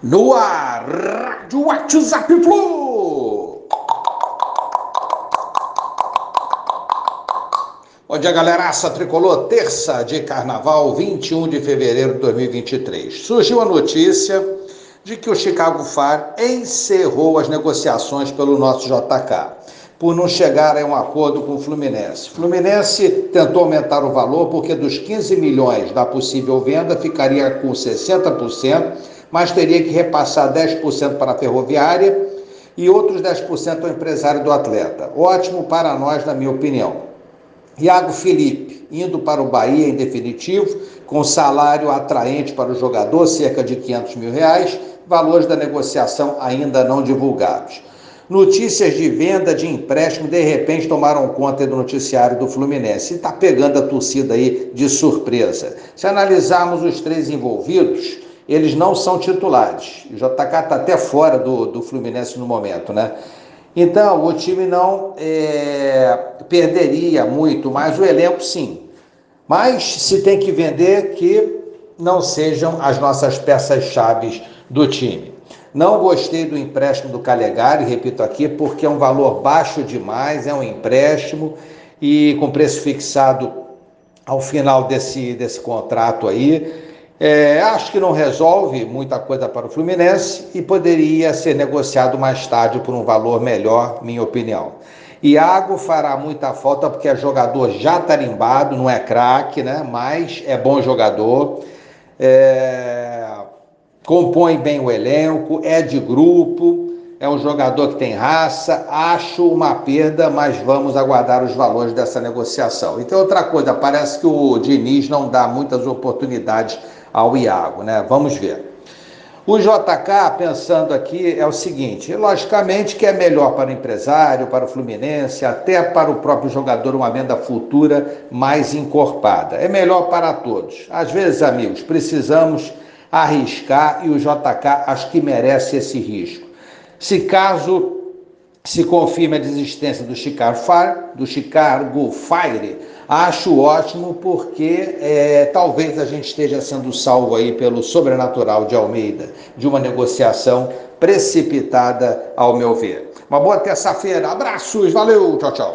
No ar, Rádio WhatsApp Flu. Bom dia, galeraça tricolor. Terça de carnaval, 21 de fevereiro de 2023. Surgiu a notícia de que o Chicago Fire encerrou as negociações pelo nosso JK por não chegar a um acordo com o Fluminense. O Fluminense tentou aumentar o valor porque dos 15 milhões da possível venda ficaria com 60%, mas teria que repassar 10% para a ferroviária e outros 10% ao empresário do atleta. Ótimo para nós, na minha opinião. Iago Felipe, indo para o Bahia em definitivo, com salário atraente para o jogador, cerca de 500 mil reais, valores da negociação ainda não divulgados. Notícias de venda de empréstimo de repente tomaram conta do noticiário do Fluminense está pegando a torcida aí de surpresa. Se analisarmos os três envolvidos, eles não são titulares. O JK está até fora do, do Fluminense no momento, né? Então, o time não é, perderia muito, mas o elenco sim. Mas se tem que vender, que não sejam as nossas peças-chave do time. Não gostei do empréstimo do Calegari, repito aqui, porque é um valor baixo demais, é um empréstimo e com preço fixado ao final desse, desse contrato aí. É, acho que não resolve muita coisa para o Fluminense e poderia ser negociado mais tarde por um valor melhor, minha opinião. Iago fará muita falta porque é jogador já tarimbado, não é craque, né? Mas é bom jogador. É compõe bem o elenco, é de grupo, é um jogador que tem raça. Acho uma perda, mas vamos aguardar os valores dessa negociação. Então, outra coisa, parece que o Diniz não dá muitas oportunidades ao Iago, né? Vamos ver. O JK, pensando aqui, é o seguinte: logicamente que é melhor para o empresário, para o Fluminense, até para o próprio jogador, uma venda futura mais encorpada. É melhor para todos. Às vezes, amigos, precisamos arriscar e o JK acho que merece esse risco. Se caso se confirme a desistência do Chicago Fire, do Chicago Fire, acho ótimo porque é, talvez a gente esteja sendo salvo aí pelo sobrenatural de Almeida, de uma negociação precipitada, ao meu ver. Uma boa terça-feira, abraços, valeu, tchau, tchau.